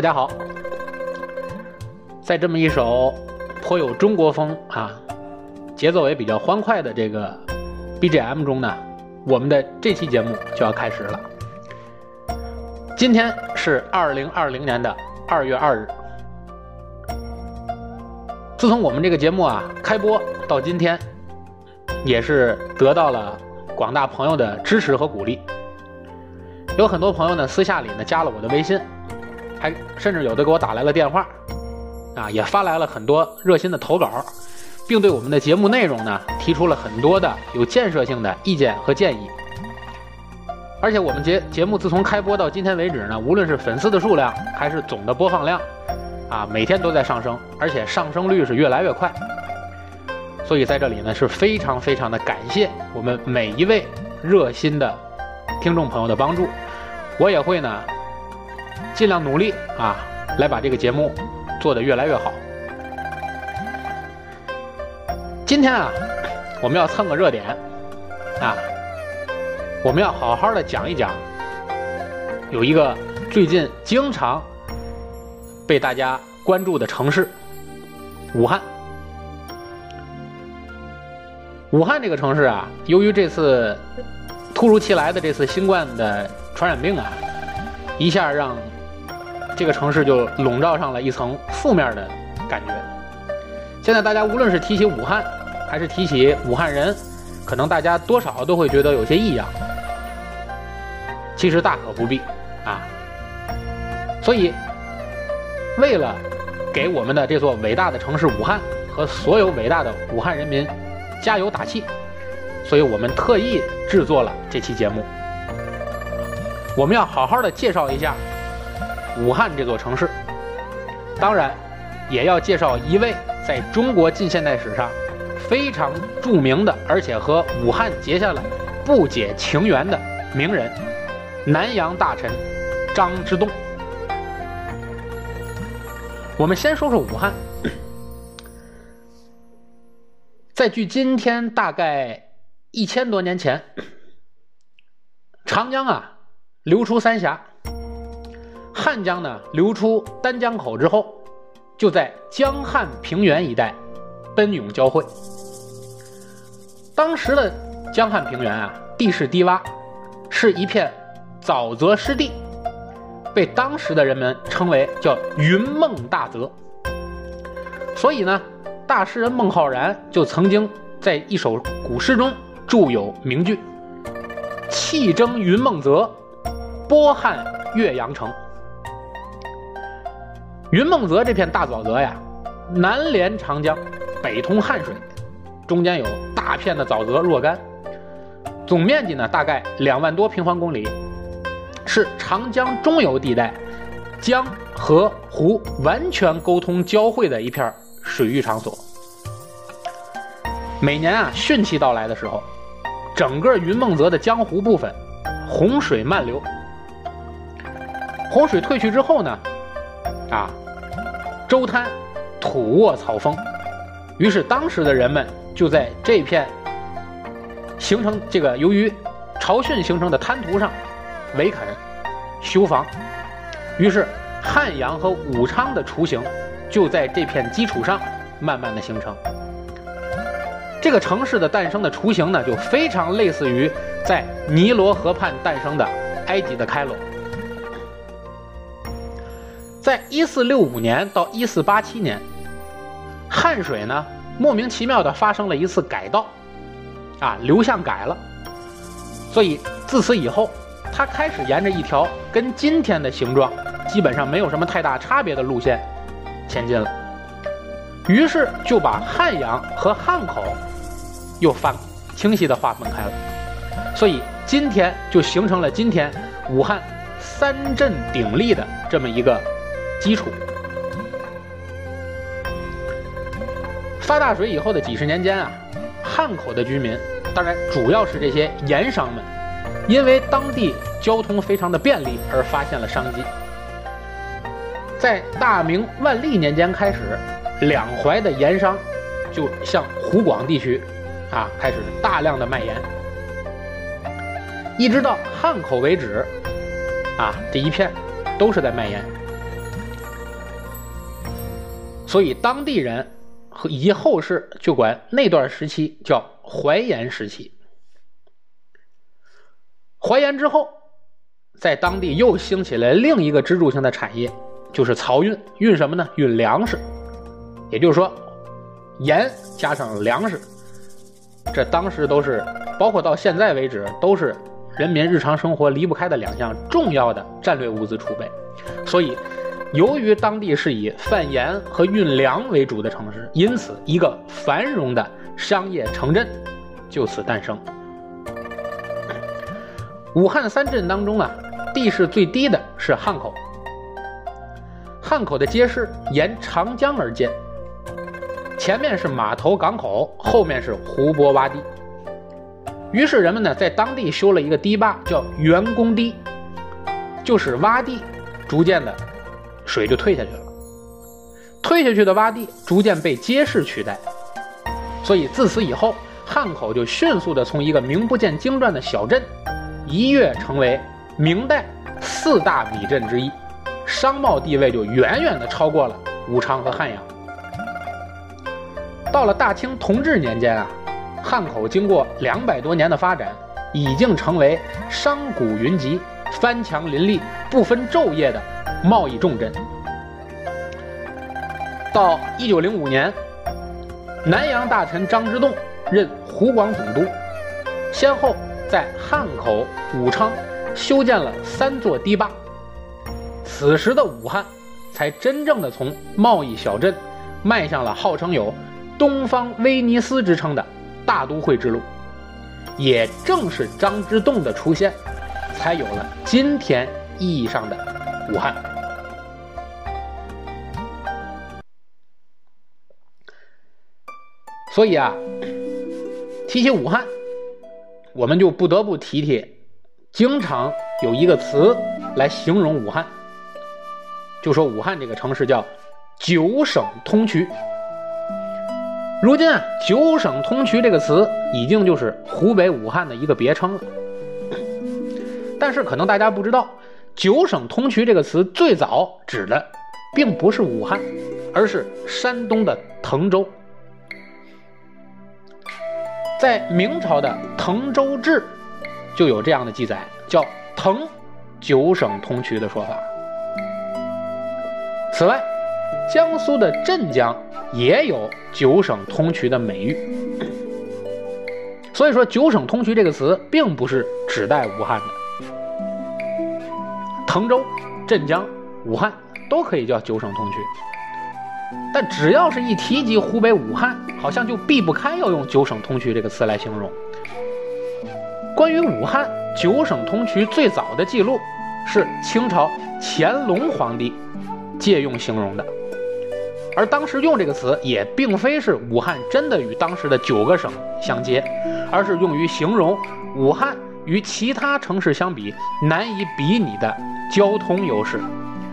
大家好，在这么一首颇有中国风啊，节奏也比较欢快的这个 BGM 中呢，我们的这期节目就要开始了。今天是二零二零年的二月二日。自从我们这个节目啊开播到今天，也是得到了广大朋友的支持和鼓励。有很多朋友呢私下里呢加了我的微信。还甚至有的给我打来了电话，啊，也发来了很多热心的投稿，并对我们的节目内容呢提出了很多的有建设性的意见和建议。而且我们节节目自从开播到今天为止呢，无论是粉丝的数量还是总的播放量，啊，每天都在上升，而且上升率是越来越快。所以在这里呢是非常非常的感谢我们每一位热心的听众朋友的帮助，我也会呢。尽量努力啊，来把这个节目做得越来越好。今天啊，我们要蹭个热点啊，我们要好好的讲一讲，有一个最近经常被大家关注的城市——武汉。武汉这个城市啊，由于这次突如其来的这次新冠的传染病啊，一下让。这个城市就笼罩上了一层负面的感觉。现在大家无论是提起武汉，还是提起武汉人，可能大家多少都会觉得有些异样。其实大可不必啊。所以，为了给我们的这座伟大的城市武汉和所有伟大的武汉人民加油打气，所以我们特意制作了这期节目。我们要好好的介绍一下。武汉这座城市，当然也要介绍一位在中国近现代史上非常著名的，而且和武汉结下了不解情缘的名人——南洋大臣张之洞。我们先说说武汉，在距今天大概一千多年前，长江啊流出三峡。汉江呢流出丹江口之后，就在江汉平原一带奔涌交汇。当时的江汉平原啊，地势低洼，是一片沼泽湿地，被当时的人们称为叫云梦大泽。所以呢，大诗人孟浩然就曾经在一首古诗中著有名句：“气蒸云梦泽，波撼岳阳城。”云梦泽这片大沼泽呀，南连长江，北通汉水，中间有大片的沼泽若干，总面积呢大概两万多平方公里，是长江中游地带江河湖完全沟通交汇的一片水域场所。每年啊汛期到来的时候，整个云梦泽的江湖部分洪水漫流，洪水退去之后呢，啊。周滩土卧草丰，于是当时的人们就在这片形成这个由于潮汛形成的滩涂上围垦修房，于是汉阳和武昌的雏形就在这片基础上慢慢的形成。这个城市的诞生的雏形呢，就非常类似于在尼罗河畔诞生的埃及的开罗。在一四六五年到一四八七年，汉水呢莫名其妙的发生了一次改道，啊流向改了，所以自此以后，它开始沿着一条跟今天的形状基本上没有什么太大差别的路线前进了，于是就把汉阳和汉口又放清晰的划分开了，所以今天就形成了今天武汉三镇鼎立的这么一个。基础。发大水以后的几十年间啊，汉口的居民，当然主要是这些盐商们，因为当地交通非常的便利而发现了商机。在大明万历年间开始，两淮的盐商就向湖广地区啊开始大量的卖盐，一直到汉口为止，啊这一片都是在卖盐。所以当地人和以及后世就管那段时期叫淮盐时期。淮盐之后，在当地又兴起了另一个支柱性的产业，就是漕运。运什么呢？运粮食。也就是说，盐加上粮食，这当时都是，包括到现在为止，都是人民日常生活离不开的两项重要的战略物资储备。所以，由于当地是以贩盐和运粮为主的城市，因此一个繁荣的商业城镇就此诞生。武汉三镇当中啊，地势最低的是汉口。汉口的街市沿长江而建，前面是码头港口，后面是湖泊洼地。于是人们呢，在当地修了一个堤坝，叫元公堤，就是洼地逐渐的水就退下去了。退下去的洼地逐渐被街市取代，所以自此以后，汉口就迅速的从一个名不见经传的小镇。一跃成为明代四大米镇之一，商贸地位就远远的超过了武昌和汉阳。到了大清同治年间啊，汉口经过两百多年的发展，已经成为商贾云集、藩强林立、不分昼夜的贸易重镇。到一九零五年，南洋大臣张之洞任湖广总督，先后。在汉口、武昌修建了三座堤坝，此时的武汉才真正的从贸易小镇迈向了号称有“东方威尼斯”之称的大都会之路。也正是张之洞的出现，才有了今天意义上的武汉。所以啊，提起武汉。我们就不得不提提，经常有一个词来形容武汉，就说武汉这个城市叫九省通衢。如今啊，九省通衢这个词已经就是湖北武汉的一个别称了。但是可能大家不知道，九省通衢这个词最早指的并不是武汉，而是山东的滕州。在明朝的《滕州志》就有这样的记载，叫“滕九省通衢”的说法。此外，江苏的镇江也有“九省通衢”的美誉。所以说，“九省通衢”这个词并不是指代武汉的，滕州、镇江、武汉都可以叫“九省通衢”。但只要是一提及湖北武汉，好像就避不开要用“九省通衢”这个词来形容。关于武汉“九省通衢”最早的记录，是清朝乾隆皇帝借用形容的，而当时用这个词也并非是武汉真的与当时的九个省相接，而是用于形容武汉与其他城市相比难以比拟的交通优势。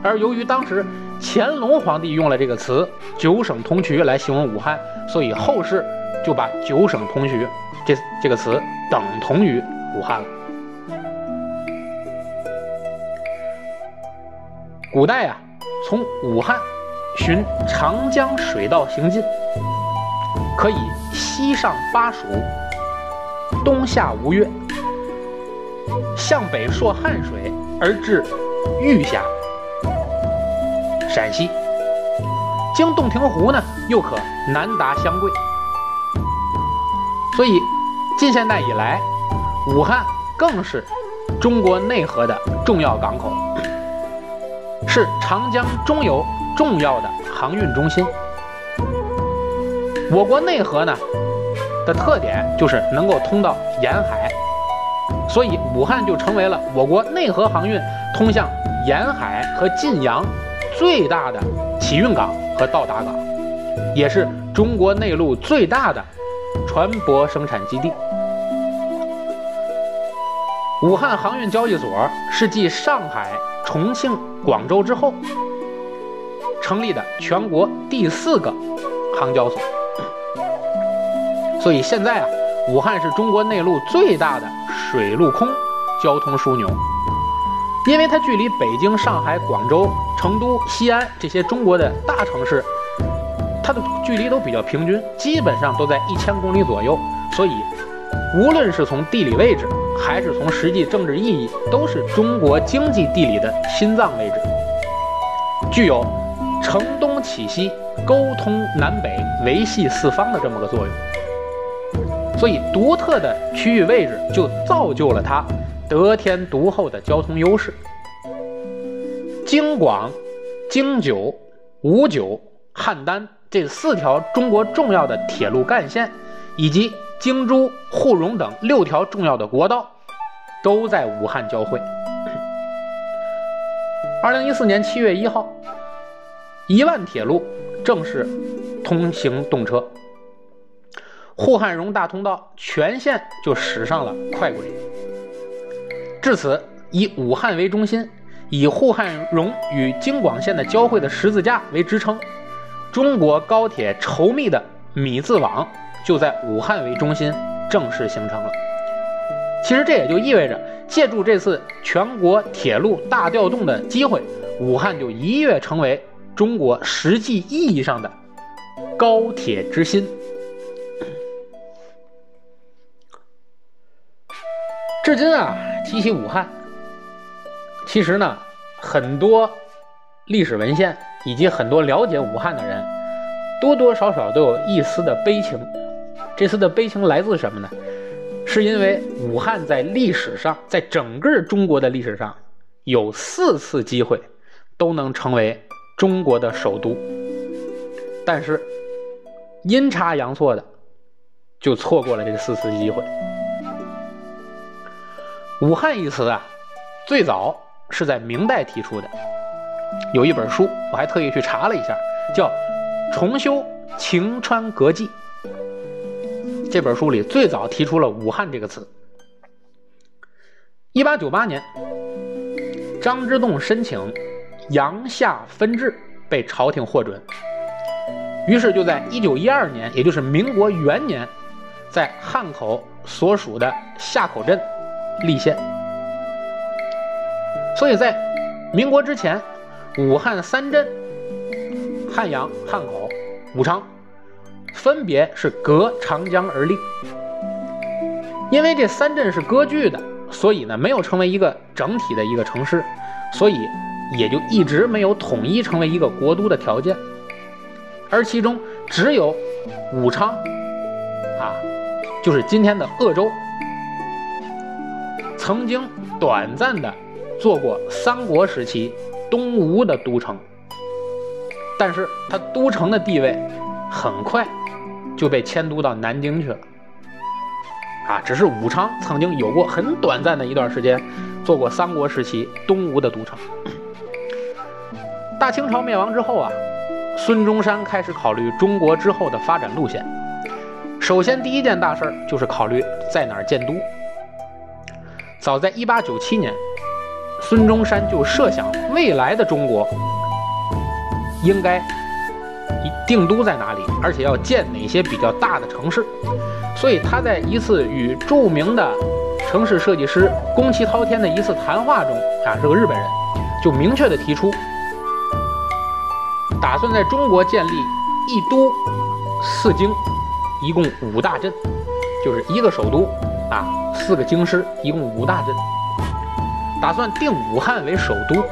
而由于当时乾隆皇帝用了这个词“九省通衢”来形容武汉，所以后世就把“九省通衢”这这个词等同于武汉了。古代啊，从武汉循长江水道行进，可以西上巴蜀，东下吴越，向北溯汉水而至玉峡。陕西经洞庭湖呢，又可南达湘桂，所以近现代以来，武汉更是中国内河的重要港口，是长江中游重要的航运中心。我国内河呢的特点就是能够通到沿海，所以武汉就成为了我国内河航运通向沿海和晋阳。最大的起运港和到达港，也是中国内陆最大的船舶生产基地。武汉航运交易所是继上海、重庆、广州之后成立的全国第四个航交所。所以现在啊，武汉是中国内陆最大的水陆空交通枢纽。因为它距离北京、上海、广州、成都、西安这些中国的大城市它的距离都比较平均，基本上都在一千公里左右，所以无论是从地理位置，还是从实际政治意义，都是中国经济地理的心脏位置，具有承东启西、沟通南北、维系四方的这么个作用。所以，独特的区域位置就造就了它得天独厚的交通优势。京广、京九、吴九、汉丹这四条中国重要的铁路干线，以及京珠、沪蓉等六条重要的国道，都在武汉交汇。二零一四年七月一号，一万铁路正式通行动车，沪汉蓉大通道全线就驶上了快轨。至此，以武汉为中心，以沪汉蓉与京广线的交汇的十字架为支撑，中国高铁稠密的米字网就在武汉为中心正式形成了。其实这也就意味着，借助这次全国铁路大调动的机会，武汉就一跃成为中国实际意义上的高铁之心。至今啊，提起武汉，其实呢，很多历史文献以及很多了解武汉的人，多多少少都有一丝的悲情。这丝的悲情来自什么呢？是因为武汉在历史上，在整个中国的历史上，有四次机会都能成为中国的首都，但是阴差阳错的就错过了这四次机会。武汉一词啊，最早是在明代提出的，有一本书我还特意去查了一下，叫《重修晴川阁记》。这本书里最早提出了“武汉”这个词。一八九八年，张之洞申请阳夏分治，被朝廷获准，于是就在一九一二年，也就是民国元年，在汉口所属的夏口镇立县。所以在民国之前，武汉三镇——汉阳、汉口、武昌。分别是隔长江而立，因为这三镇是割据的，所以呢没有成为一个整体的一个城市，所以也就一直没有统一成为一个国都的条件。而其中只有武昌，啊，就是今天的鄂州，曾经短暂的做过三国时期东吴的都城，但是它都城的地位很快。就被迁都到南京去了，啊，只是武昌曾经有过很短暂的一段时间，做过三国时期东吴的都城。大清朝灭亡之后啊，孙中山开始考虑中国之后的发展路线。首先，第一件大事儿就是考虑在哪儿建都。早在1897年，孙中山就设想未来的中国应该。定都在哪里？而且要建哪些比较大的城市？所以他在一次与著名的城市设计师宫崎滔天的一次谈话中，啊，是个日本人，就明确的提出，打算在中国建立一都四京，一共五大镇，就是一个首都啊，四个京师，一共五大镇，打算定武汉为首都，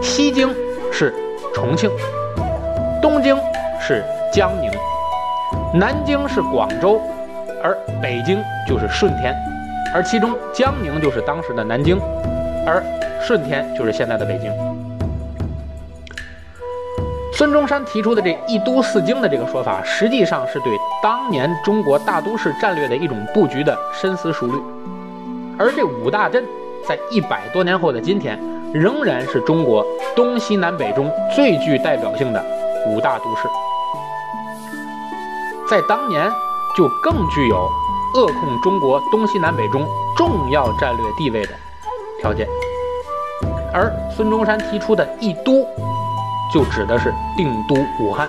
西京是重庆。东京是江宁，南京是广州，而北京就是顺天，而其中江宁就是当时的南京，而顺天就是现在的北京。孙中山提出的这一都四京的这个说法，实际上是对当年中国大都市战略的一种布局的深思熟虑。而这五大镇，在一百多年后的今天，仍然是中国东西南北中最具代表性的。五大都市，在当年就更具有扼控中国东西南北中重要战略地位的条件，而孙中山提出的“一都”，就指的是定都武汉。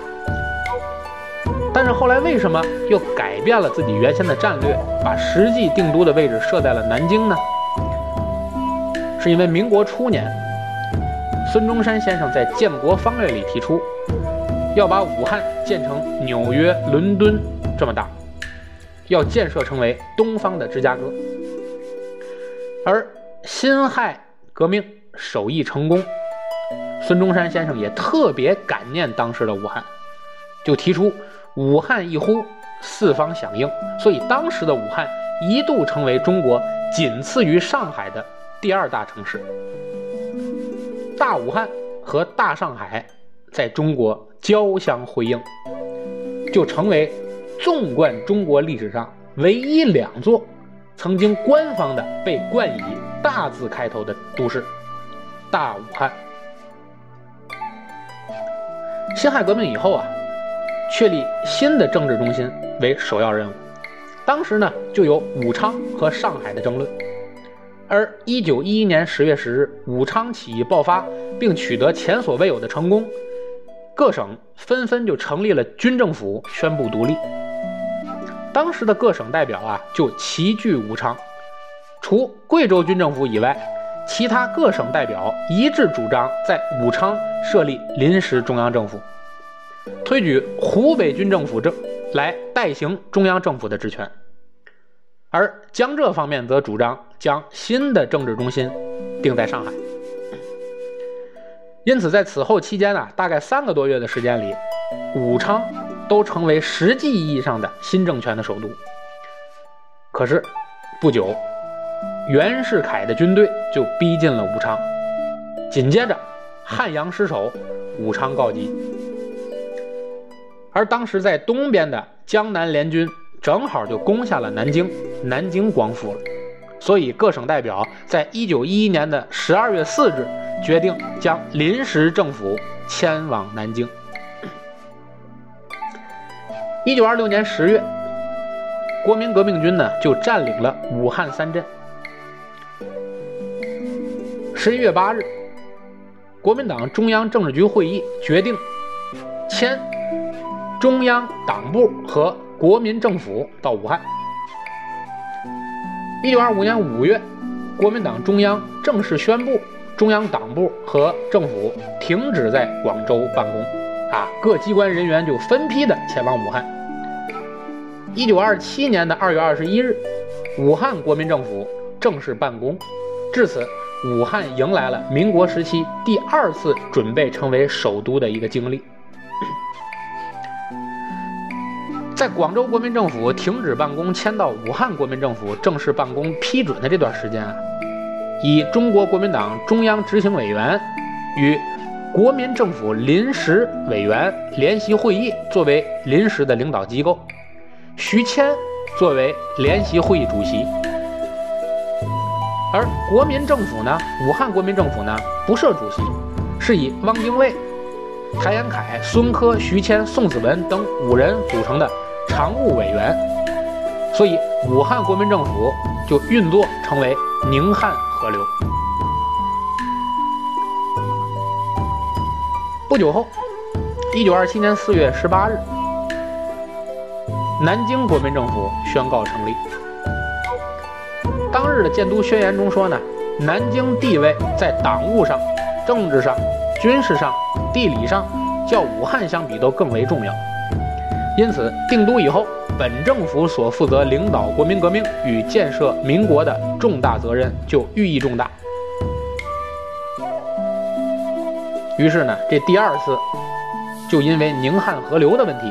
但是后来为什么又改变了自己原先的战略，把实际定都的位置设在了南京呢？是因为民国初年，孙中山先生在《建国方略》里提出。要把武汉建成纽约、伦敦这么大，要建设成为东方的芝加哥。而辛亥革命首义成功，孙中山先生也特别感念当时的武汉，就提出“武汉一呼，四方响应”，所以当时的武汉一度成为中国仅次于上海的第二大城市。大武汉和大上海在中国交相辉映，就成为纵贯中国历史上唯一两座曾经官方的被冠以大字开头的都市——大武汉。辛亥革命以后啊，确立新的政治中心为首要任务。当时呢，就有武昌和上海的争论。而一九一一年十月十日，武昌起义爆发，并取得前所未有的成功，各省纷纷就成立了军政府，宣布独立。当时的各省代表啊，就齐聚武昌，除贵州军政府以外，其他各省代表一致主张在武昌设立临时中央政府，推举湖北军政府政来代行中央政府的职权。而江浙方面则主张将新的政治中心定在上海，因此在此后期间呢，大概三个多月的时间里，武昌都成为实际意义上的新政权的首都。可是不久，袁世凯的军队就逼近了武昌，紧接着汉阳失守，武昌告急。而当时在东边的江南联军。正好就攻下了南京，南京光复了，所以各省代表在一九一一年的十二月四日决定将临时政府迁往南京。一九二六年十月，国民革命军呢就占领了武汉三镇。十一月八日，国民党中央政治局会议决定迁中央党部和。国民政府到武汉。一九二五年五月，国民党中央正式宣布，中央党部和政府停止在广州办公，啊，各机关人员就分批的前往武汉。一九二七年的二月二十一日，武汉国民政府正式办公，至此，武汉迎来了民国时期第二次准备成为首都的一个经历。在广州国民政府停止办公，迁到武汉国民政府正式办公批准的这段时间啊，以中国国民党中央执行委员与国民政府临时委员联席会议作为临时的领导机构，徐谦作为联席会议主席，而国民政府呢，武汉国民政府呢不设主席，是以汪精卫、谭延闿、孙科、徐谦、宋子文等五人组成的。常务委员，所以武汉国民政府就运作成为宁汉合流。不久后，一九二七年四月十八日，南京国民政府宣告成立。日的建都宣言中说呢，南京地位在党务上、政治上、军事上、地理上，较武汉相比都更为重要。因此，定都以后，本政府所负责领导国民革命与建设民国的重大责任就寓意重大。于是呢，这第二次就因为宁汉合流的问题，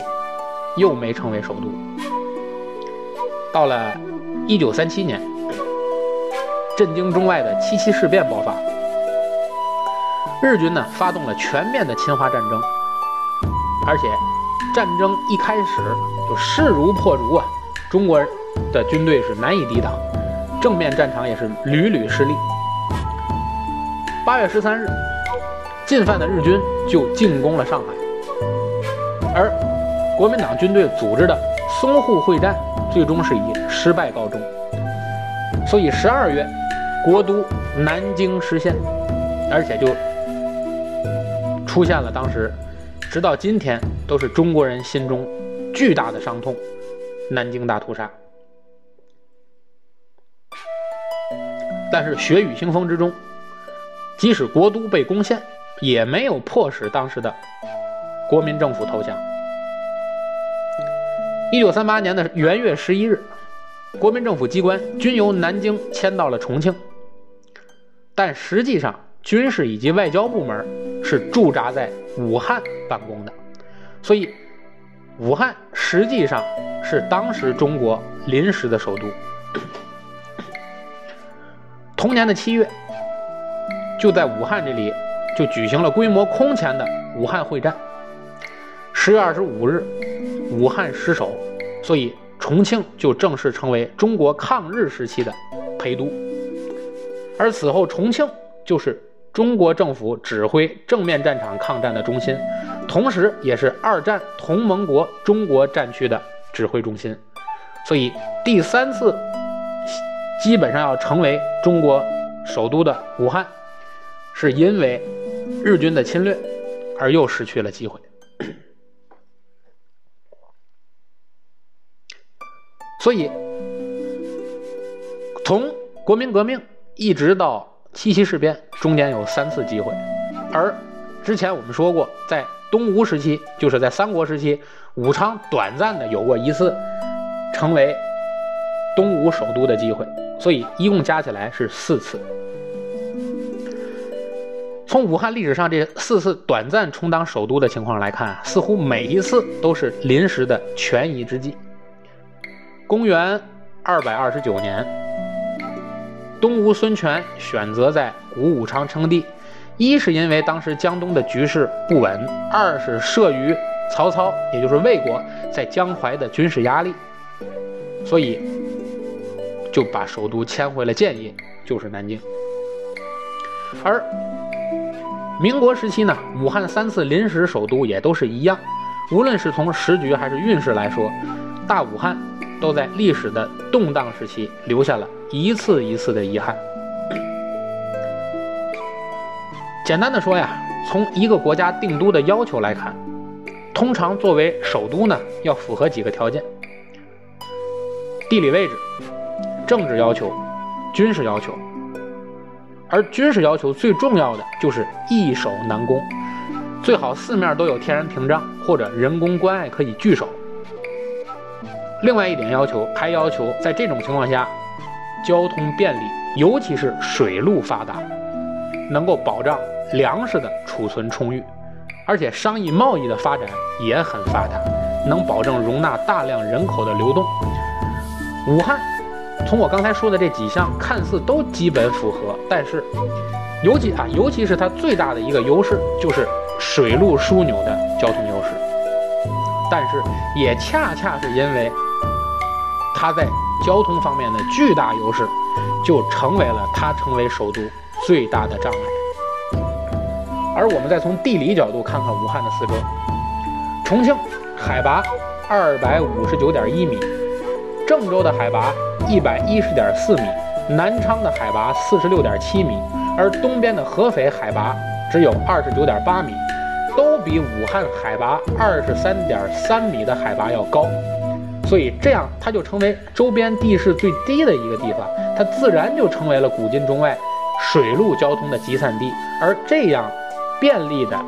又没成为首都。到了一九三七年，震惊中外的七七事变爆发，日军呢发动了全面的侵华战争，而且。战争一开始就势如破竹啊！中国的军队是难以抵挡，正面战场也是屡屡失利。八月十三日，进犯的日军就进攻了上海，而国民党军队组织的淞沪会战最终是以失败告终。所以十二月，国都南京失陷，而且就出现了当时。直到今天，都是中国人心中巨大的伤痛——南京大屠杀。但是血雨腥风之中，即使国都被攻陷，也没有迫使当时的国民政府投降。一九三八年的元月十一日，国民政府机关均由南京迁到了重庆，但实际上军事以及外交部门是驻扎在武汉办公的，所以武汉实际上是当时中国临时的首都。同年的七月，就在武汉这里就举行了规模空前的武汉会战。十月二十五日，武汉失守，所以重庆就正式成为中国抗日时期的陪都。而此后，重庆就是中国政府指挥正面战场抗战的中心，同时也是二战同盟国中国战区的指挥中心。所以，第三次基本上要成为中国首都的武汉，是因为日军的侵略而又失去了机会。所以，从国民革命一直到七七事变，中间有三次机会。而之前我们说过，在东吴时期，就是在三国时期，武昌短暂的有过一次成为东吴首都的机会。所以，一共加起来是四次。从武汉历史上这四次短暂充当首都的情况来看，似乎每一次都是临时的权宜之计。公元二百二十九年，东吴孙权选择在古武昌称帝，一是因为当时江东的局势不稳，二是慑于曹操，也就是魏国在江淮的军事压力，所以就把首都迁回了建业，就是南京。而民国时期呢，武汉三次临时首都也都是一样，无论是从时局还是运势来说，大武汉。都在历史的动荡时期留下了一次一次的遗憾。简单的说呀，从一个国家定都的要求来看，通常作为首都呢，要符合几个条件：地理位置、政治要求、军事要求。而军事要求最重要的就是易守难攻，最好四面都有天然屏障或者人工关隘可以据守。另外一点要求，还要求在这种情况下，交通便利，尤其是水路发达，能够保障粮食的储存充裕，而且商业贸易的发展也很发达，能保证容纳大量人口的流动。武汉，从我刚才说的这几项看似都基本符合，但是，尤其啊，尤其是它最大的一个优势就是水路枢纽的交通优势，但是也恰恰是因为。它在交通方面的巨大优势，就成为了它成为首都最大的障碍。而我们再从地理角度看看武汉的四周，重庆海拔二百五十九点一米，郑州的海拔一百一十点四米，南昌的海拔四十六点七米，而东边的合肥海拔只有二十九点八米，都比武汉海拔二十三点三米的海拔要高。所以这样，它就成为周边地势最低的一个地方，它自然就成为了古今中外水陆交通的集散地。而这样便利的，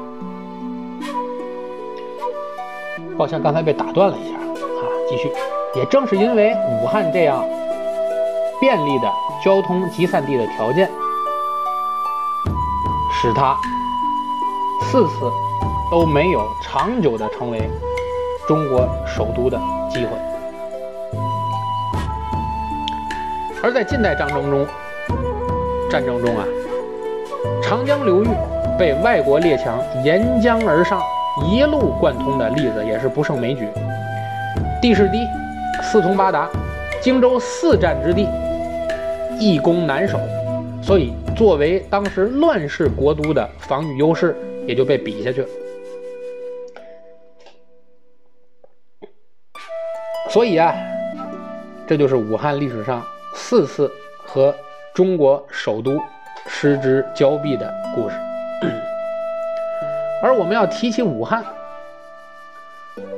抱歉，刚才被打断了一下啊，继续。也正是因为武汉这样便利的交通集散地的条件，使它四次都没有长久的成为中国首都的机会。而在近代战争中，战争中啊，长江流域被外国列强沿江而上，一路贯通的例子也是不胜枚举。地势低，四通八达，荆州四战之地，易攻难守，所以作为当时乱世国都的防御优势也就被比下去了。所以啊，这就是武汉历史上。四次和中国首都失之交臂的故事，而我们要提起武汉，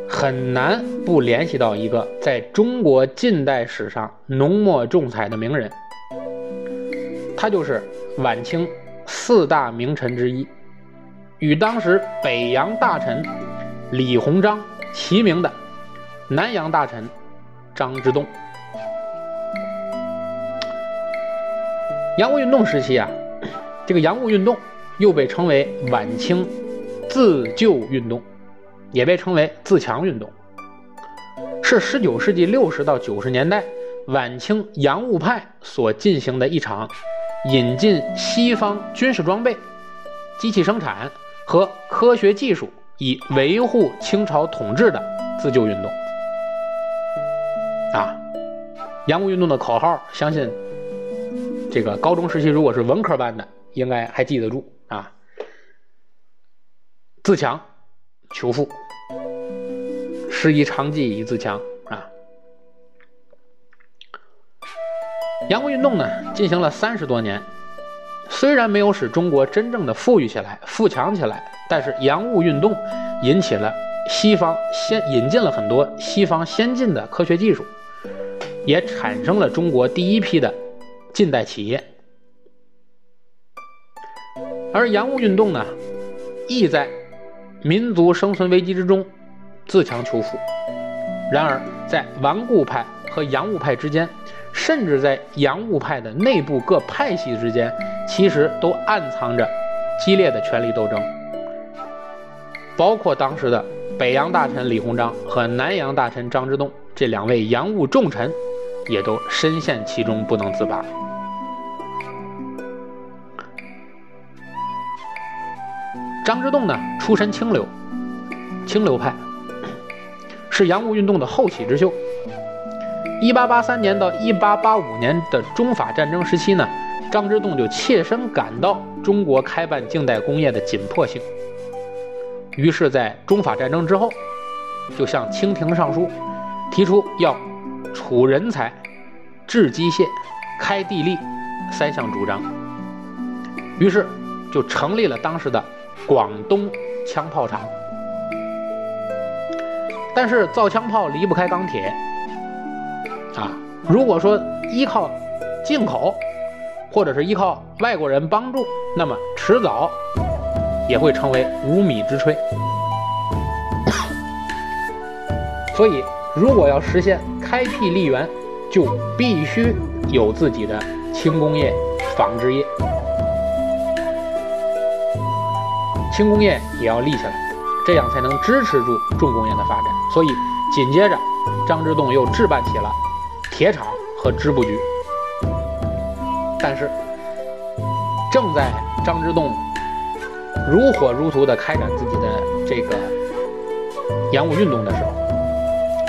很难不联系到一个在中国近代史上浓墨重彩的名人，他就是晚清四大名臣之一，与当时北洋大臣李鸿章齐名的南洋大臣张之洞。洋务运动时期啊，这个洋务运动又被称为晚清自救运动，也被称为自强运动，是19世纪60到90年代晚清洋务派所进行的一场引进西方军事装备、机器生产和科学技术。以维护清朝统治的自救运动啊，洋务运动的口号，相信这个高中时期如果是文科班的，应该还记得住啊。自强求富，师夷长技以自强啊。洋务运动呢，进行了三十多年，虽然没有使中国真正的富裕起来、富强起来。但是洋务运动引起了西方先引进了很多西方先进的科学技术，也产生了中国第一批的近代企业。而洋务运动呢，意在民族生存危机之中自强求富。然而，在顽固派和洋务派之间，甚至在洋务派的内部各派系之间，其实都暗藏着激烈的权力斗争。包括当时的北洋大臣李鸿章和南洋大臣张之洞这两位洋务重臣，也都深陷其中不能自拔。张之洞呢，出身清流，清流派，是洋务运动的后起之秀。一八八三年到一八八五年的中法战争时期呢，张之洞就切身感到中国开办近代工业的紧迫性。于是，在中法战争之后，就向清廷上书，提出要储人才、制机械、开地利三项主张。于是，就成立了当时的广东枪炮厂。但是，造枪炮离不开钢铁啊！如果说依靠进口，或者是依靠外国人帮助，那么迟早。也会成为无米之炊，所以如果要实现开辟利园，就必须有自己的轻工业、纺织业，轻工业也要立起来，这样才能支持住重工业的发展。所以紧接着，张之洞又置办起了铁厂和织布局。但是，正在张之洞。如火如荼地开展自己的这个洋务运动的时候，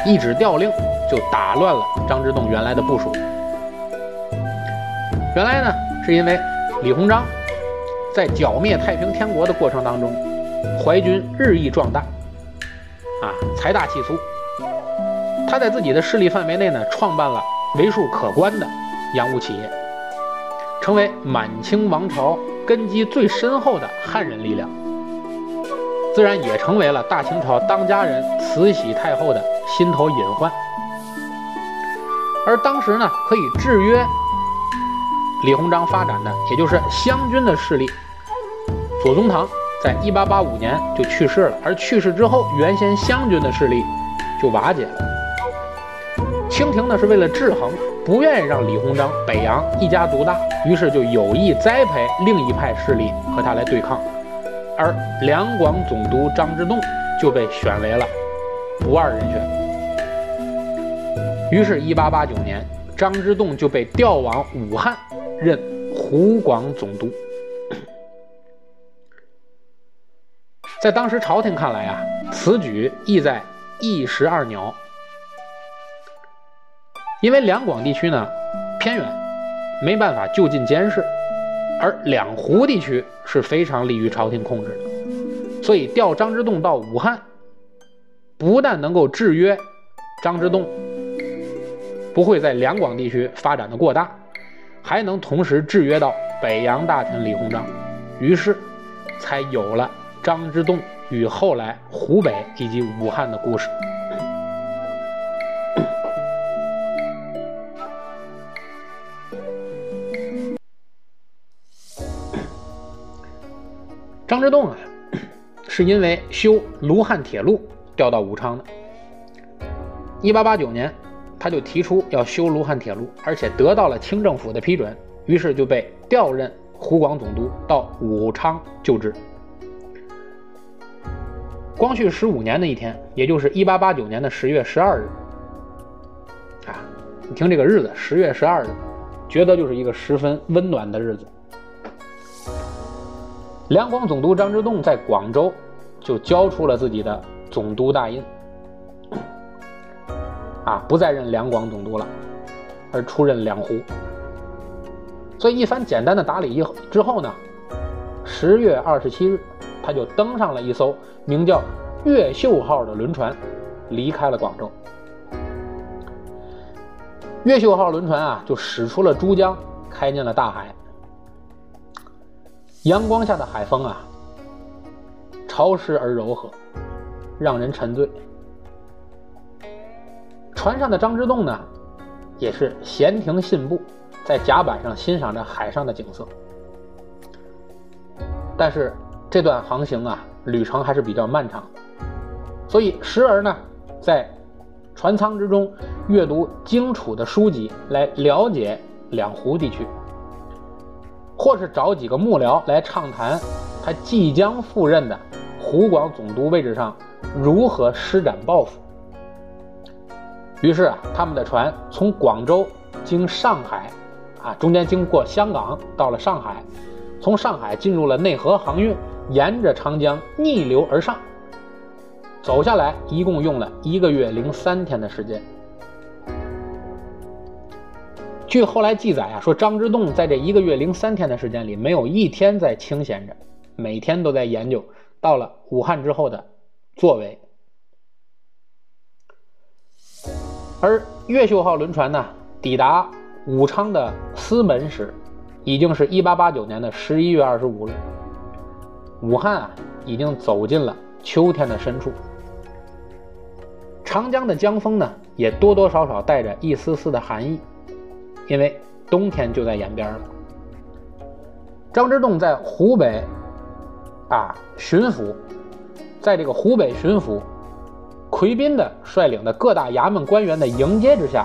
一纸调令就打乱了张之洞原来的部署。原来呢，是因为李鸿章在剿灭太平天国的过程当中，淮军日益壮大，啊，财大气粗。他在自己的势力范围内呢，创办了为数可观的洋务企业，成为满清王朝。根基最深厚的汉人力量，自然也成为了大清朝当家人慈禧太后的心头隐患。而当时呢，可以制约李鸿章发展的，也就是湘军的势力。左宗棠在一八八五年就去世了，而去世之后，原先湘军的势力就瓦解了。清廷呢，是为了制衡。不愿意让李鸿章北洋一家独大，于是就有意栽培另一派势力和他来对抗，而两广总督张之洞就被选为了不二人选。于是1889年，张之洞就被调往武汉任湖广总督。在当时朝廷看来啊，此举意在一石二鸟。因为两广地区呢偏远，没办法就近监视，而两湖地区是非常利于朝廷控制的，所以调张之洞到武汉，不但能够制约张之洞不会在两广地区发展的过大，还能同时制约到北洋大臣李鸿章，于是才有了张之洞与后来湖北以及武汉的故事。张之洞啊是因为修卢汉铁路调到武昌的。一八八九年，他就提出要修卢汉铁路，而且得到了清政府的批准，于是就被调任湖广总督，到武昌就职。光绪十五年的一天，也就是一八八九年的十月十二日，啊，你听这个日子，十月十二日，觉得就是一个十分温暖的日子。两广总督张之洞在广州就交出了自己的总督大印，啊，不再任两广总督了，而出任两湖。所以一番简单的打理以后之后呢，十月二十七日。他就登上了一艘名叫“越秀号”的轮船，离开了广州。越秀号轮船啊，就驶出了珠江，开进了大海。阳光下的海风啊，潮湿而柔和，让人沉醉。船上的张之洞呢，也是闲庭信步，在甲板上欣赏着海上的景色。但是。这段航行啊，旅程还是比较漫长，所以时而呢，在船舱之中阅读荆楚的书籍来了解两湖地区，或是找几个幕僚来畅谈他即将赴任的湖广总督位置上如何施展抱负。于是啊，他们的船从广州经上海，啊，中间经过香港到了上海，从上海进入了内河航运。沿着长江逆流而上，走下来一共用了一个月零三天的时间。据后来记载啊，说张之洞在这一个月零三天的时间里，没有一天在清闲着，每天都在研究到了武汉之后的作为。而越秀号轮船呢，抵达武昌的司门时，已经是一八八九年的十一月二十五日。武汉啊，已经走进了秋天的深处。长江的江风呢，也多多少少带着一丝丝的寒意，因为冬天就在眼边了。张之洞在湖北啊巡抚，在这个湖北巡抚奎斌的率领的各大衙门官员的迎接之下，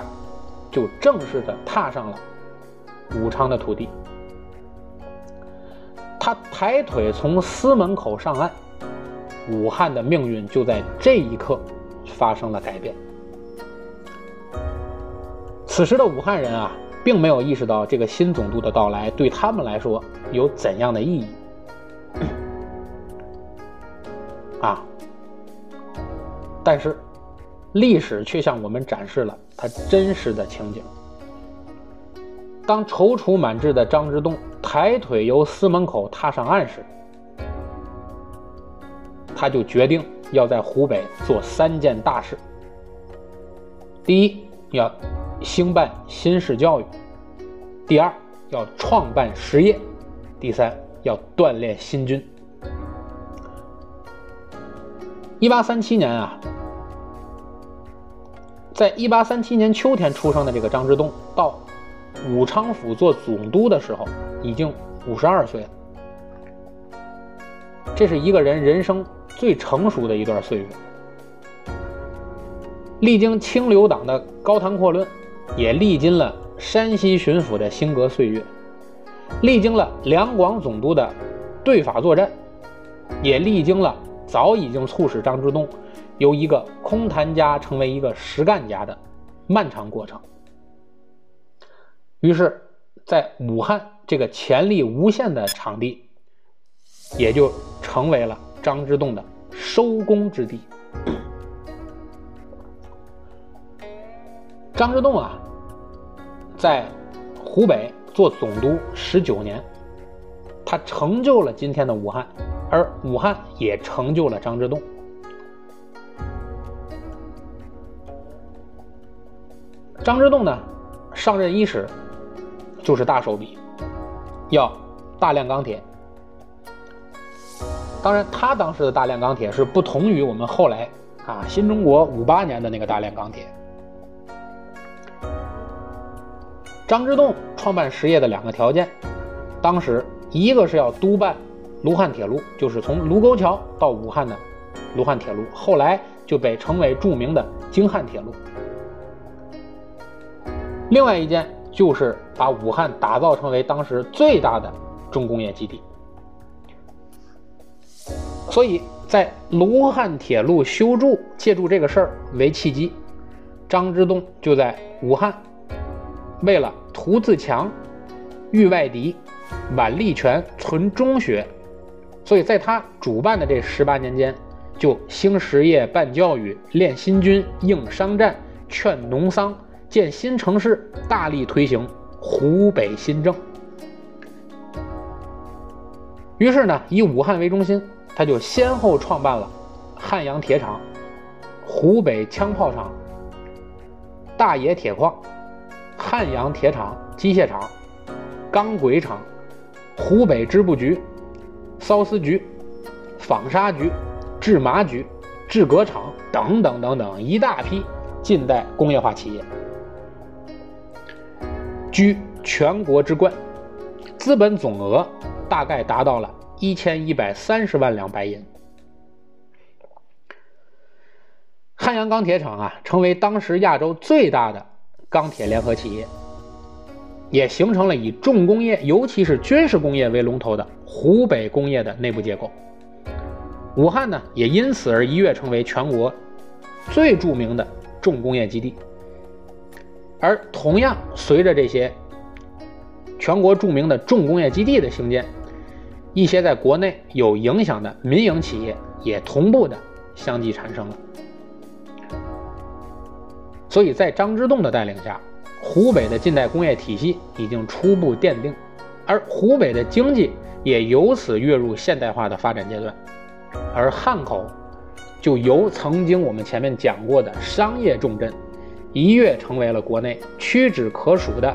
就正式的踏上了武昌的土地。他抬腿从司门口上岸，武汉的命运就在这一刻发生了改变。此时的武汉人啊，并没有意识到这个新总督的到来对他们来说有怎样的意义。啊，但是历史却向我们展示了他真实的情景。当踌躇满志的张之洞抬腿由司门口踏上岸时，他就决定要在湖北做三件大事：第一，要兴办新式教育；第二，要创办实业；第三，要锻炼新军。一八三七年啊，在一八三七年秋天出生的这个张之洞到。武昌府做总督的时候，已经五十二岁了。这是一个人人生最成熟的一段岁月。历经清流党的高谈阔论，也历经了山西巡抚的兴革岁月，历经了两广总督的对法作战，也历经了早已经促使张之洞由一个空谈家成为一个实干家的漫长过程。于是，在武汉这个潜力无限的场地，也就成为了张之洞的收工之地。张之洞啊，在湖北做总督十九年，他成就了今天的武汉，而武汉也成就了张之洞。张之洞呢，上任伊始。就是大手笔，要大量钢铁。当然，他当时的大量钢铁是不同于我们后来啊新中国五八年的那个大量钢铁。张之洞创办实业的两个条件，当时一个是要督办卢汉铁路，就是从卢沟桥到武汉的卢汉铁路，后来就被称为著名的京汉铁路。另外一件就是把武汉打造成为当时最大的重工业基地。所以在卢汉铁路修筑，借助这个事儿为契机，张之洞就在武汉，为了图自强、御外敌、晚立权、存中学，所以在他主办的这十八年间，就兴实业、办教育、练新军、应商战、劝农桑、建新城市，大力推行湖北新政。于是呢，以武汉为中心。他就先后创办了汉阳铁厂、湖北枪炮厂、大冶铁矿、汉阳铁厂机械厂、钢轨厂、湖北织布局、缫丝局、纺纱局、制麻局、制革厂等等等等一大批近代工业化企业，居全国之冠，资本总额大概达到了。一千一百三十万两白银。汉阳钢铁厂啊，成为当时亚洲最大的钢铁联合企业，也形成了以重工业，尤其是军事工业为龙头的湖北工业的内部结构。武汉呢，也因此而一跃成为全国最著名的重工业基地。而同样，随着这些全国著名的重工业基地的兴建，一些在国内有影响的民营企业也同步的相继产生了，所以在张之洞的带领下，湖北的近代工业体系已经初步奠定，而湖北的经济也由此跃入现代化的发展阶段，而汉口就由曾经我们前面讲过的商业重镇，一跃成为了国内屈指可数的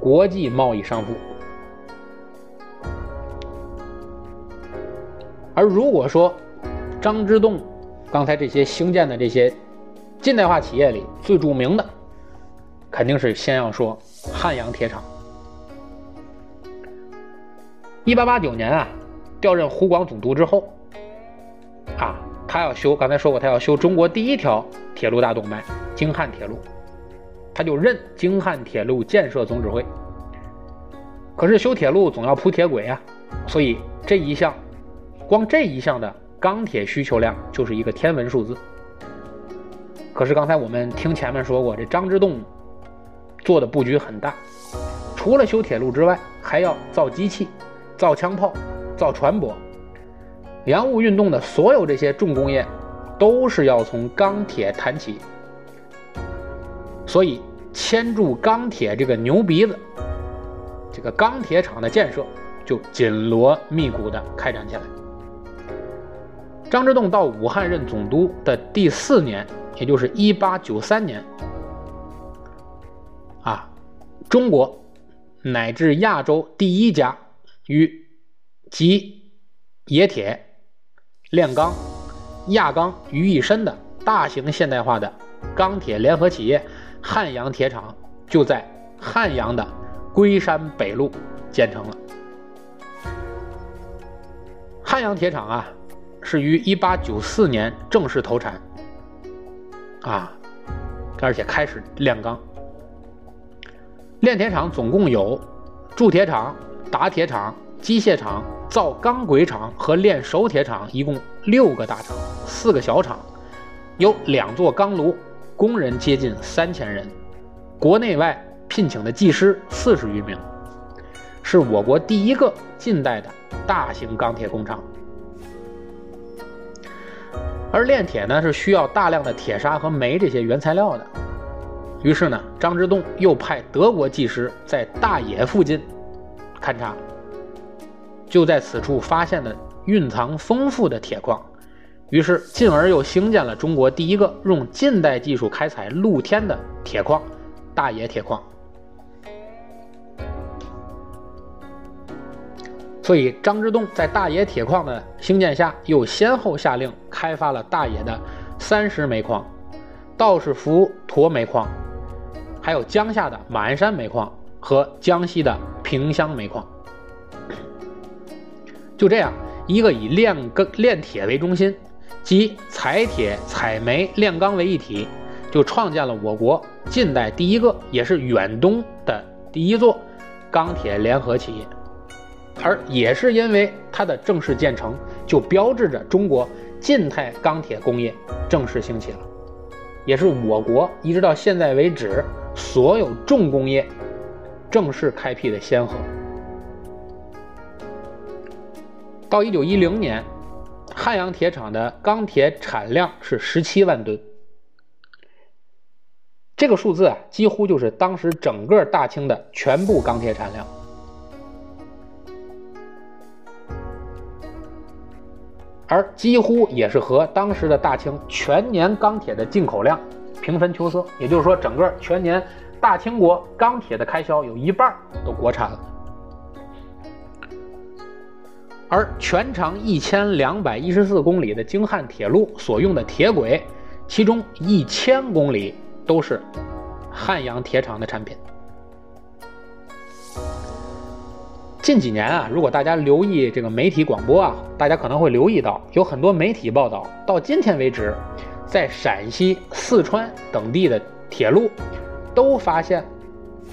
国际贸易商埠。而如果说张之洞刚才这些兴建的这些近代化企业里最著名的，肯定是先要说汉阳铁厂。一八八九年啊，调任湖广总督之后，啊，他要修，刚才说过，他要修中国第一条铁路大动脉京汉铁路，他就任京汉铁路建设总指挥。可是修铁路总要铺铁轨啊，所以这一项。光这一项的钢铁需求量就是一个天文数字。可是刚才我们听前面说过，这张之洞做的布局很大，除了修铁路之外，还要造机器、造枪炮、造船舶。洋务运动的所有这些重工业，都是要从钢铁谈起。所以牵住钢铁这个牛鼻子，这个钢铁厂的建设就紧锣密鼓地开展起来。张之洞到武汉任总督的第四年，也就是一八九三年，啊，中国乃至亚洲第一家与集冶铁、炼钢、轧钢于一身的大型现代化的钢铁联合企业汉阳铁厂，就在汉阳的龟山北路建成了。汉阳铁厂啊。是于一八九四年正式投产，啊，而且开始炼钢。炼铁厂总共有铸铁厂、打铁厂、机械厂、造钢轨厂和炼熟铁厂，一共六个大厂，四个小厂，有两座钢炉，工人接近三千人，国内外聘请的技师四十余名，是我国第一个近代的大型钢铁工厂。而炼铁呢，是需要大量的铁砂和煤这些原材料的。于是呢，张之洞又派德国技师在大冶附近勘察，就在此处发现了蕴藏丰富的铁矿，于是进而又兴建了中国第一个用近代技术开采露天的铁矿——大冶铁矿。所以，张之洞在大冶铁矿的兴建下，又先后下令开发了大冶的三十煤矿、道士府沱煤矿，还有江夏的马鞍山煤矿和江西的萍乡煤矿。就这样，一个以炼钢炼铁为中心，即采铁、采煤、炼钢为一体，就创建了我国近代第一个，也是远东的第一座钢铁联合企业。而也是因为它的正式建成，就标志着中国近代钢铁工业正式兴起了，也是我国一直到现在为止所有重工业正式开辟的先河。到一九一零年，汉阳铁厂的钢铁产量是十七万吨，这个数字啊，几乎就是当时整个大清的全部钢铁产量。而几乎也是和当时的大清全年钢铁的进口量平分秋色，也就是说，整个全年大清国钢铁的开销有一半都国产了。而全长一千两百一十四公里的京汉铁路所用的铁轨，其中一千公里都是汉阳铁厂的产品。近几年啊，如果大家留意这个媒体广播啊，大家可能会留意到，有很多媒体报道，到今天为止，在陕西、四川等地的铁路，都发现，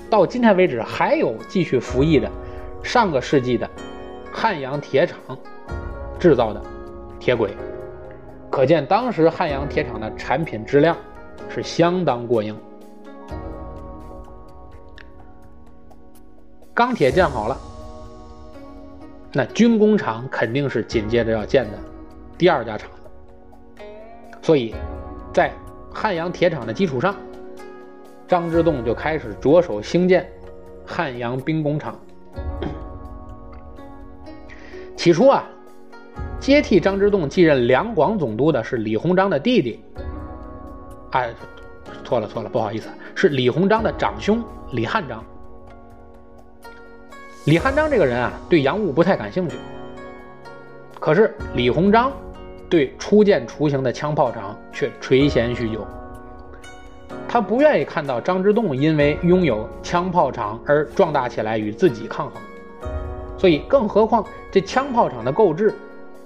到今天为止还有继续服役的上个世纪的汉阳铁厂制造的铁轨，可见当时汉阳铁厂的产品质量是相当过硬。钢铁建好了。那军工厂肯定是紧接着要建的第二家厂，所以，在汉阳铁厂的基础上，张之洞就开始着手兴建汉阳兵工厂。起初啊，接替张之洞继任两广总督的是李鸿章的弟弟，哎，错了错了，不好意思，是李鸿章的长兄李汉章。李汉章这个人啊，对洋务不太感兴趣。可是李鸿章对初见雏形的枪炮厂却垂涎许久。他不愿意看到张之洞因为拥有枪炮厂而壮大起来与自己抗衡。所以，更何况这枪炮厂的购置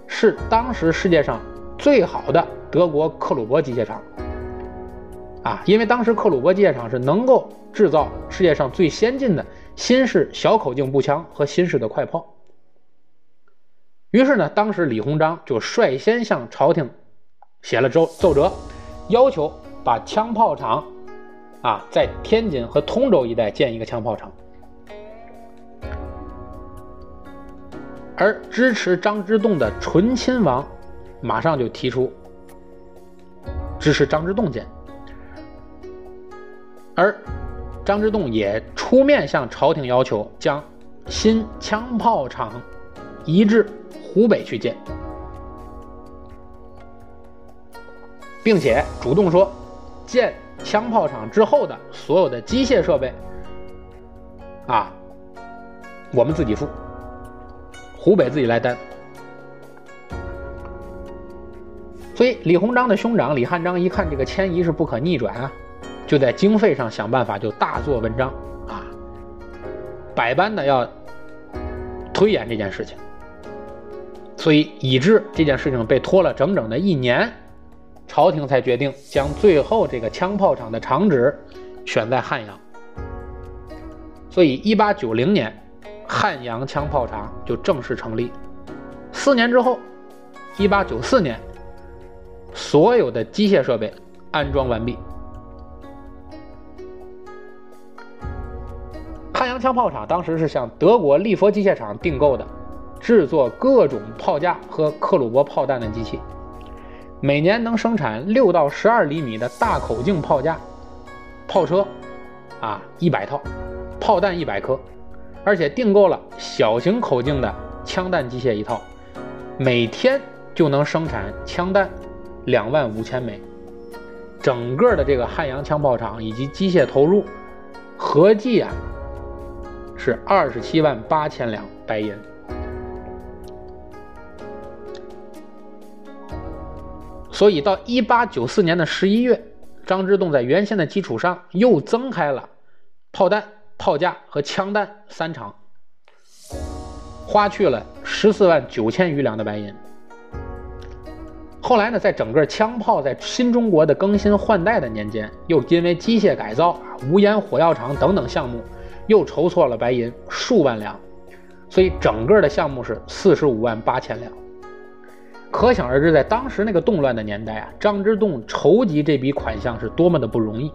是当时世界上最好的德国克虏伯机械厂啊，因为当时克虏伯机械厂是能够制造世界上最先进的。新式小口径步枪和新式的快炮。于是呢，当时李鸿章就率先向朝廷写了奏奏折，要求把枪炮厂啊在天津和通州一带建一个枪炮厂。而支持张之洞的醇亲王马上就提出支持张之洞建，而。张之洞也出面向朝廷要求将新枪炮厂移至湖北去建，并且主动说，建枪炮厂之后的所有的机械设备，啊，我们自己付，湖北自己来担。所以李鸿章的兄长李汉章一看这个迁移是不可逆转啊。就在经费上想办法，就大做文章啊，百般的要推演这件事情，所以以致这件事情被拖了整整的一年，朝廷才决定将最后这个枪炮厂的厂址选在汉阳。所以，一八九零年，汉阳枪炮厂就正式成立。四年之后，一八九四年，所有的机械设备安装完毕。汉阳枪炮厂当时是向德国利佛机械厂订购的，制作各种炮架和克虏伯炮弹的机器，每年能生产六到十二厘米的大口径炮架、炮车，啊一百套，炮弹一百颗，而且订购了小型口径的枪弹机械一套，每天就能生产枪弹两万五千枚，整个的这个汉阳枪炮厂以及机械投入合计啊。是二十七万八千两白银，所以到一八九四年的十一月，张之洞在原先的基础上又增开了炮弹、炮架和枪弹三厂，花去了十四万九千余两的白银。后来呢，在整个枪炮在新中国的更新换代的年间，又因为机械改造、无烟火药厂等等项目，又筹措了白银数万两，所以整个的项目是四十五万八千两。可想而知，在当时那个动乱的年代啊，张之洞筹集这笔款项是多么的不容易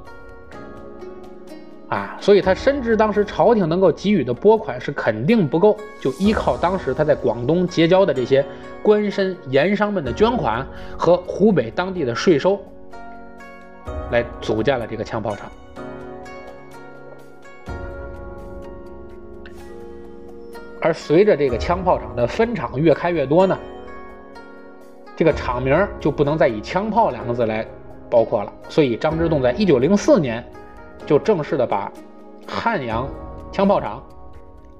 啊！所以他深知当时朝廷能够给予的拨款是肯定不够，就依靠当时他在广东结交的这些官绅盐商们的捐款和湖北当地的税收，来组建了这个枪炮厂。而随着这个枪炮厂的分厂越开越多呢。这个厂名就不能再以“枪炮”两个字来包括了，所以张之洞在一九零四年就正式的把汉阳枪炮厂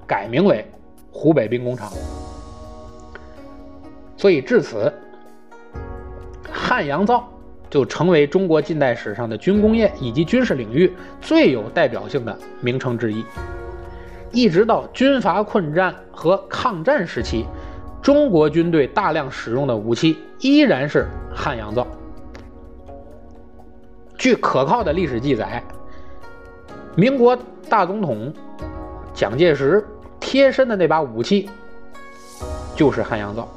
改名为湖北兵工厂。所以至此，汉阳造就成为中国近代史上的军工业以及军事领域最有代表性的名称之一。一直到军阀困战和抗战时期。中国军队大量使用的武器依然是汉阳造。据可靠的历史记载，民国大总统蒋介石贴身的那把武器就是汉阳造，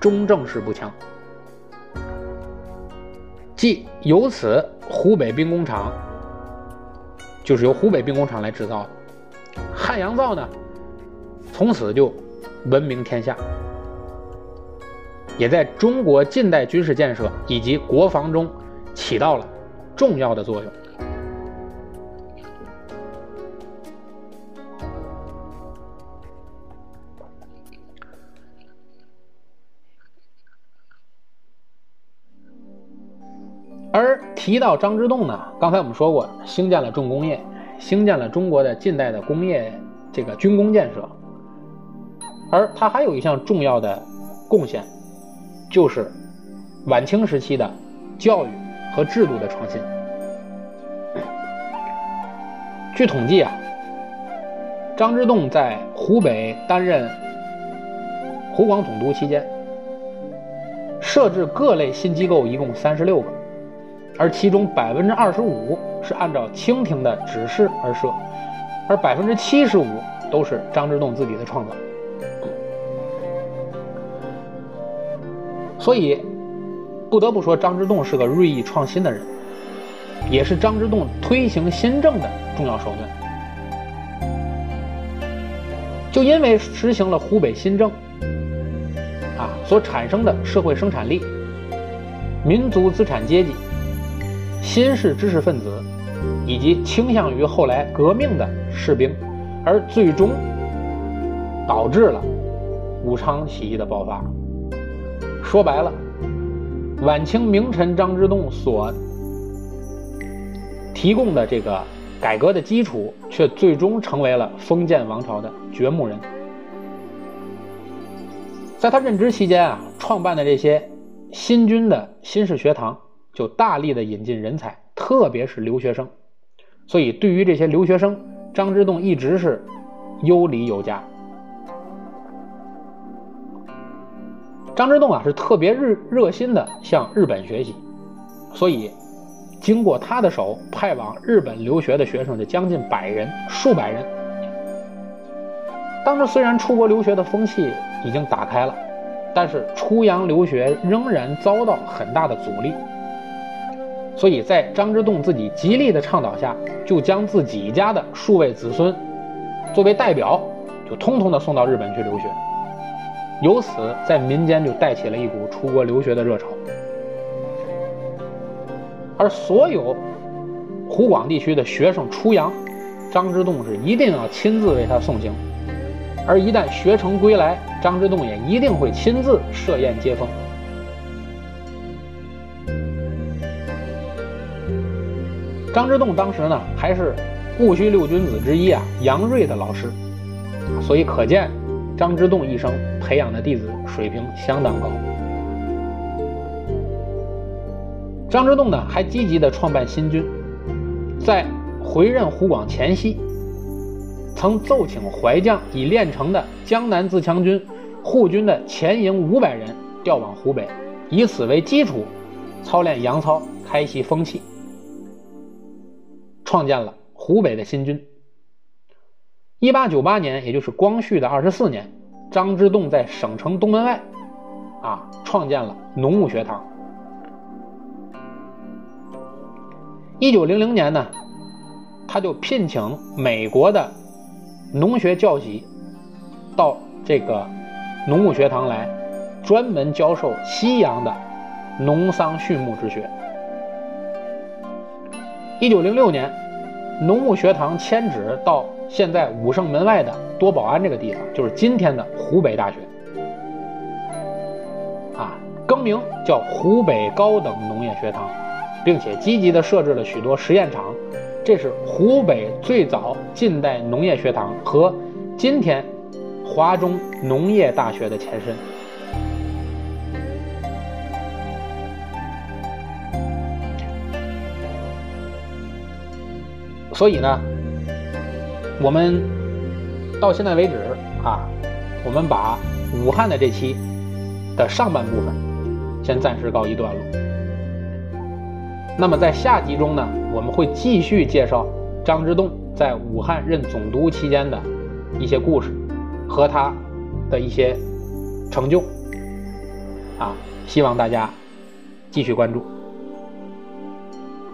中正式步枪。即由此，湖北兵工厂就是由湖北兵工厂来制造的。汉阳造呢，从此就闻名天下。也在中国近代军事建设以及国防中起到了重要的作用。而提到张之洞呢，刚才我们说过，兴建了重工业，兴建了中国的近代的工业这个军工建设，而他还有一项重要的贡献。就是晚清时期的教育和制度的创新。据统计啊，张之洞在湖北担任湖广总督期间，设置各类新机构一共三十六个，而其中百分之二十五是按照清廷的指示而设，而百分之七十五都是张之洞自己的创造。所以，不得不说，张之洞是个锐意创新的人，也是张之洞推行新政的重要手段。就因为实行了湖北新政，啊，所产生的社会生产力、民族资产阶级、新式知识分子，以及倾向于后来革命的士兵，而最终导致了武昌起义的爆发。说白了，晚清名臣张之洞所提供的这个改革的基础，却最终成为了封建王朝的掘墓人。在他任职期间啊，创办的这些新军的新式学堂，就大力的引进人才，特别是留学生。所以，对于这些留学生，张之洞一直是优礼有加。张之洞啊，是特别热热心的向日本学习，所以经过他的手派往日本留学的学生就将近百人，数百人。当时虽然出国留学的风气已经打开了，但是出洋留学仍然遭到很大的阻力。所以在张之洞自己极力的倡导下，就将自己家的数位子孙作为代表，就通通的送到日本去留学。由此，在民间就带起了一股出国留学的热潮，而所有湖广地区的学生出洋，张之洞是一定要亲自为他送行，而一旦学成归来，张之洞也一定会亲自设宴接风。张之洞当时呢，还是戊戌六君子之一啊杨锐的老师，所以可见。张之洞一生培养的弟子水平相当高。张之洞呢，还积极的创办新军，在回任湖广前夕，曾奏请淮将已练成的江南自强军护军的前营五百人调往湖北，以此为基础，操练洋操，开习风气，创建了湖北的新军。一八九八年，也就是光绪的二十四年，张之洞在省城东门外，啊，创建了农务学堂。一九零零年呢，他就聘请美国的农学教习到这个农务学堂来，专门教授西洋的农桑畜牧之学。一九零六年，农务学堂迁址到现在武胜门外的多宝安这个地方，就是今天的湖北大学，啊，更名叫湖北高等农业学堂。并且积极地设置了许多实验场，这是湖北最早近代农业学堂和今天华中农业大学的前身。所以呢，我们到现在为止啊，我们把武汉的这期的上半部分先暂时告一段落。那么在下集中呢，我们会继续介绍张之洞在武汉任总督期间的一些故事和他的一些成就，啊，希望大家继续关注。